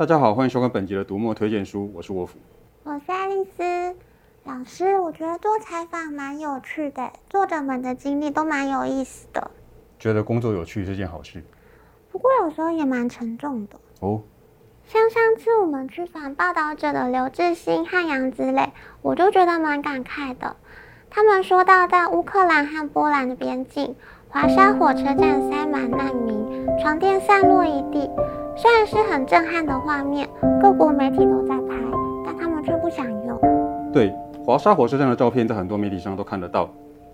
大家好，欢迎收看本集的读墨推荐书，我是沃夫，我是爱丽丝老师。我觉得做采访蛮有趣的，作者们的经历都蛮有意思的。觉得工作有趣是件好事，不过有时候也蛮沉重的哦。像上次我们去访报道者的刘志新和杨子磊，我就觉得蛮感慨的。他们说到在乌克兰和波兰的边境，华沙火车站塞满难民，床垫散落一地。虽然是很震撼的画面，各国媒体都在拍，但他们却不想用。对，华沙火车站的照片在很多媒体上都看得到。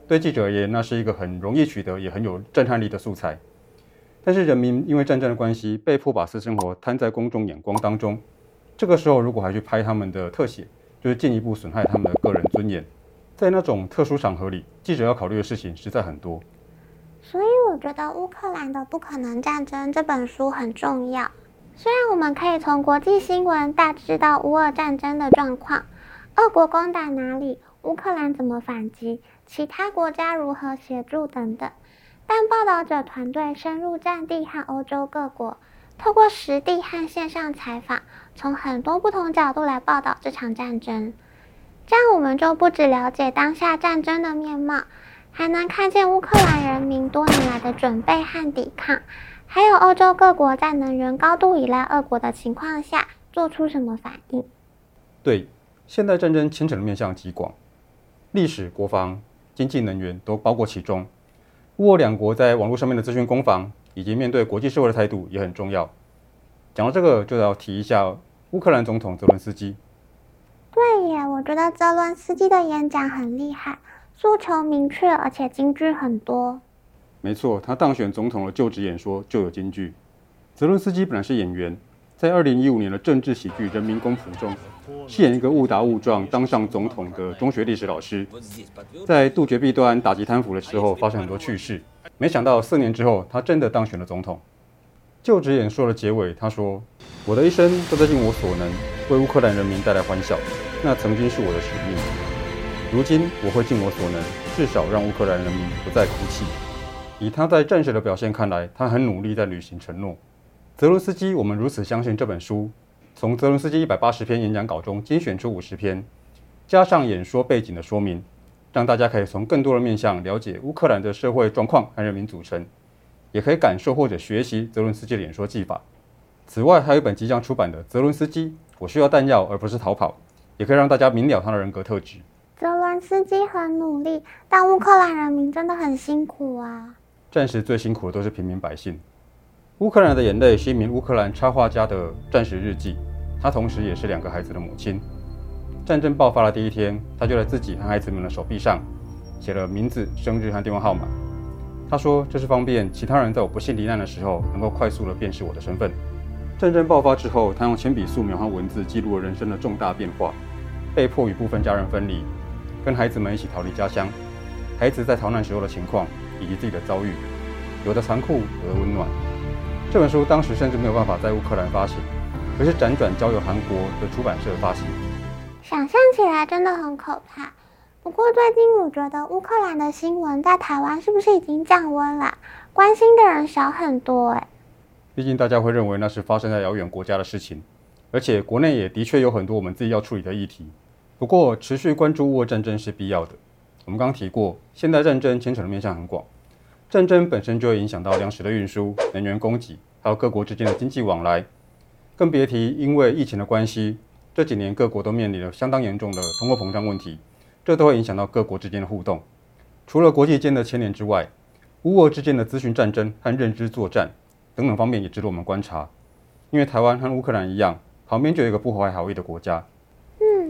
对记者而言，那是一个很容易取得也很有震撼力的素材。但是人民因为战争的关系，被迫把私生活摊在公众眼光当中。这个时候，如果还去拍他们的特写，就是进一步损害他们的个人尊严。在那种特殊场合里，记者要考虑的事情实在很多。我觉得《乌克兰的不可能战争》这本书很重要。虽然我们可以从国际新闻大致知道乌俄战争的状况，俄国攻打哪里，乌克兰怎么反击，其他国家如何协助等等。但报道者团队深入战地和欧洲各国，透过实地和线上采访，从很多不同角度来报道这场战争。这样我们就不只了解当下战争的面貌，还能看见乌克兰人民多年来的准备和抵抗，还有欧洲各国在能源高度依赖俄国的情况下做出什么反应。对，现代战争牵扯的面向极广，历史、国防、经济、能源都包括其中。乌俄两国在网络上面的资讯攻防，以及面对国际社会的态度也很重要。讲到这个，就要提一下乌克兰总统泽伦斯基。对耶，我觉得泽伦斯基的演讲很厉害，诉求明确，而且金句很多。没错，他当选总统的就职演说就有金句。泽伦斯基本来是演员。在二零一五年的政治喜剧《人民公仆》中，饰演一个误打误撞当上总统的中学历史老师，在杜绝弊端、打击贪腐的时候，发生很多趣事。没想到四年之后，他真的当选了总统。就职演说的结尾，他说：“我的一生都在尽我所能为乌克兰人民带来欢笑，那曾经是我的使命。如今我会尽我所能，至少让乌克兰人民不再哭泣。”以他在战时的表现看来，他很努力在履行承诺。泽伦斯基，我们如此相信这本书。从泽伦斯基一百八十篇演讲稿中精选出五十篇，加上演说背景的说明，让大家可以从更多的面向了解乌克兰的社会状况和人民组成，也可以感受或者学习泽伦斯基的演说技法。此外，还有一本即将出版的《泽伦斯基：我需要弹药而不是逃跑》，也可以让大家明了他的人格特质。司机很努力，但乌克兰人民真的很辛苦啊！战时最辛苦的都是平民百姓。乌克兰的眼泪是一名乌克兰插画家的战时日记，他同时也是两个孩子的母亲。战争爆发的第一天，他就在自己和孩子们的手臂上写了名字、生日和电话号码。他说：“这是方便其他人在我不幸罹难的时候，能够快速地辨识我的身份。”战争爆发之后，他用铅笔素描和文字记录了人生的重大变化：被迫与部分家人分离，跟孩子们一起逃离家乡，孩子在逃难时候的情况以及自己的遭遇，有的残酷，有的温暖。这本书当时甚至没有办法在乌克兰发行，而是辗转交由韩国的出版社发行。想象起来真的很可怕。不过最近我觉得乌克兰的新闻在台湾是不是已经降温了？关心的人少很多哎。毕竟大家会认为那是发生在遥远国家的事情，而且国内也的确有很多我们自己要处理的议题。不过持续关注乌俄战争是必要的。我们刚提过，现代战争牵扯的面向很广。战争本身就会影响到粮食的运输、能源供给，还有各国之间的经济往来，更别提因为疫情的关系，这几年各国都面临了相当严重的通货膨胀问题，这都会影响到各国之间的互动。除了国际间的牵连之外，乌俄之间的资讯战争和认知作战等等方面也值得我们观察。因为台湾和乌克兰一样，旁边就有一个不怀好意的国家。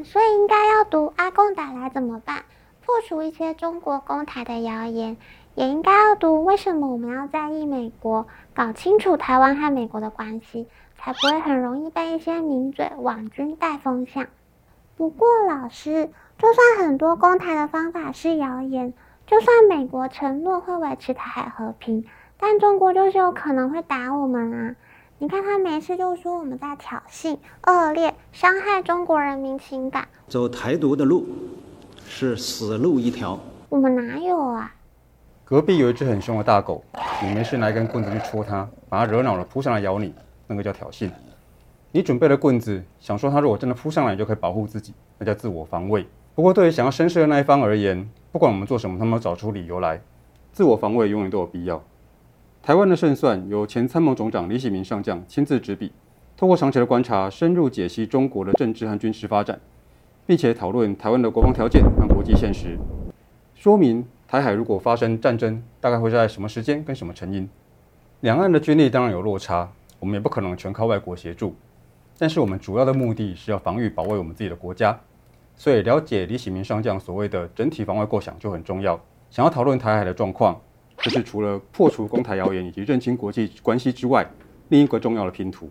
所以应该要读阿共打来怎么办？破除一些中国攻台的谣言。也应该要读为什么我们要在意美国，搞清楚台湾和美国的关系，才不会很容易被一些名嘴网军带风向。不过老师，就算很多攻台的方法是谣言，就算美国承诺会维持台海和平，但中国就是有可能会打我们啊！你看他没事就说我们在挑衅、恶劣、伤害中国人民情感，走台独的路是死路一条。我们哪有啊？隔壁有一只很凶的大狗，你没事拿一根棍子去戳它，把它惹恼了扑上来咬你，那个叫挑衅。你准备了棍子，想说它如果真的扑上来，你就可以保护自己，那叫自我防卫。不过对于想要绅士的那一方而言，不管我们做什么，他们找出理由来，自我防卫永远都有必要。台湾的胜算由前参谋总长李喜明上将亲自执笔，透过长期的观察，深入解析中国的政治和军事发展，并且讨论台湾的国防条件和国际现实，说明台海如果发生战争，大概会在什么时间跟什么成因。两岸的军力当然有落差，我们也不可能全靠外国协助，但是我们主要的目的是要防御保卫我们自己的国家，所以了解李喜明上将所谓的整体防卫构想就很重要。想要讨论台海的状况。这是除了破除公台谣言以及认清国际关系之外，另一个重要的拼图。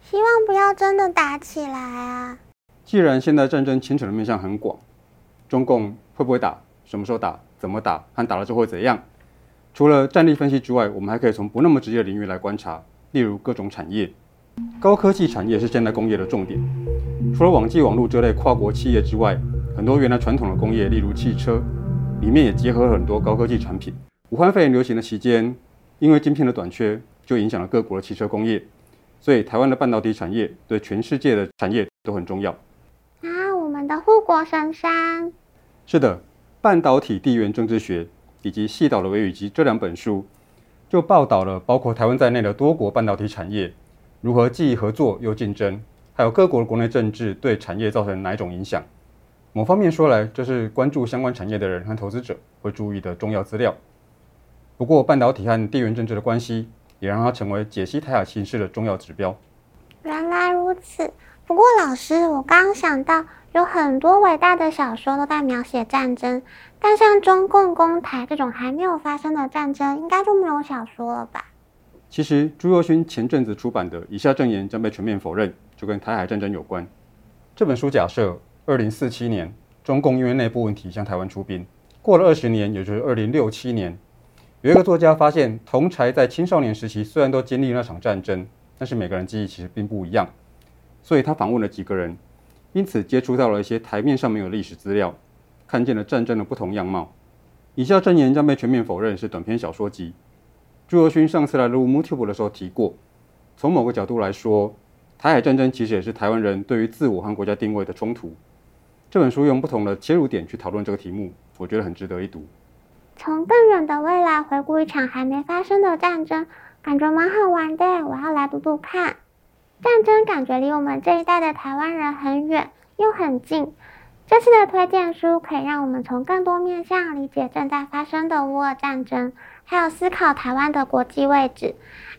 希望不要真的打起来啊！既然现在战争牵扯的面向很广，中共会不会打？什么时候打？怎么打？和打了之后会怎样？除了战力分析之外，我们还可以从不那么直接的领域来观察，例如各种产业。高科技产业是现代工业的重点。除了网际网络这类跨国企业之外，很多原来传统的工业，例如汽车，里面也结合了很多高科技产品。武汉肺炎流行的期间，因为晶片的短缺，就影响了各国的汽车工业，所以台湾的半导体产业对全世界的产业都很重要。啊，我们的护国神山。是的，《半导体地缘政治学》以及《细岛的微雨姬》这两本书，就报道了包括台湾在内的多国半导体产业如何既合作又竞争，还有各国的国内政治对产业造成哪一种影响。某方面说来，这是关注相关产业的人和投资者会注意的重要资料。不过，半导体和地缘政治的关系，也让它成为解析台海形势的重要指标。原来如此。不过，老师，我刚刚想到，有很多伟大的小说都在描写战争，但像中共攻台这种还没有发生的战争，应该就没有小说了吧？其实，朱宥勋前阵子出版的《以下证言将被全面否认》，就跟台海战争有关。这本书假设，二零四七年，中共因为内部问题向台湾出兵，过了二十年，也就是二零六七年。有一个作家发现，同侪在青少年时期虽然都经历那场战争，但是每个人记忆其实并不一样。所以他访问了几个人，因此接触到了一些台面上没有历史资料，看见了战争的不同样貌。以下证言将被全面否认是短篇小说集。朱宥勋上次来录 MooTube 的时候提过，从某个角度来说，台海战争其实也是台湾人对于自我和国家定位的冲突。这本书用不同的切入点去讨论这个题目，我觉得很值得一读。从更远的未来回顾一场还没发生的战争，感觉蛮好玩的。我要来读读看。战争感觉离我们这一代的台湾人很远又很近。这次的推荐书可以让我们从更多面向理解正在发生的乌俄战争，还有思考台湾的国际位置。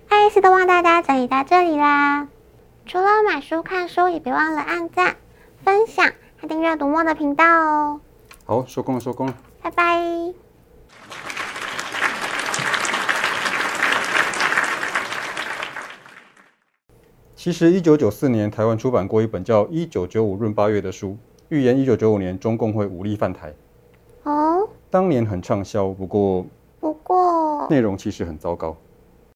爱丽丝都帮大家整理到这里啦。除了买书看书，也别忘了按赞、分享和订阅读墨的频道哦。好，收工了，收工了。拜拜。其实，一九九四年，台湾出版过一本叫《一九九五闰八月》的书，预言一九九五年中共会武力犯台。哦，当年很畅销，不过，不过，内容其实很糟糕。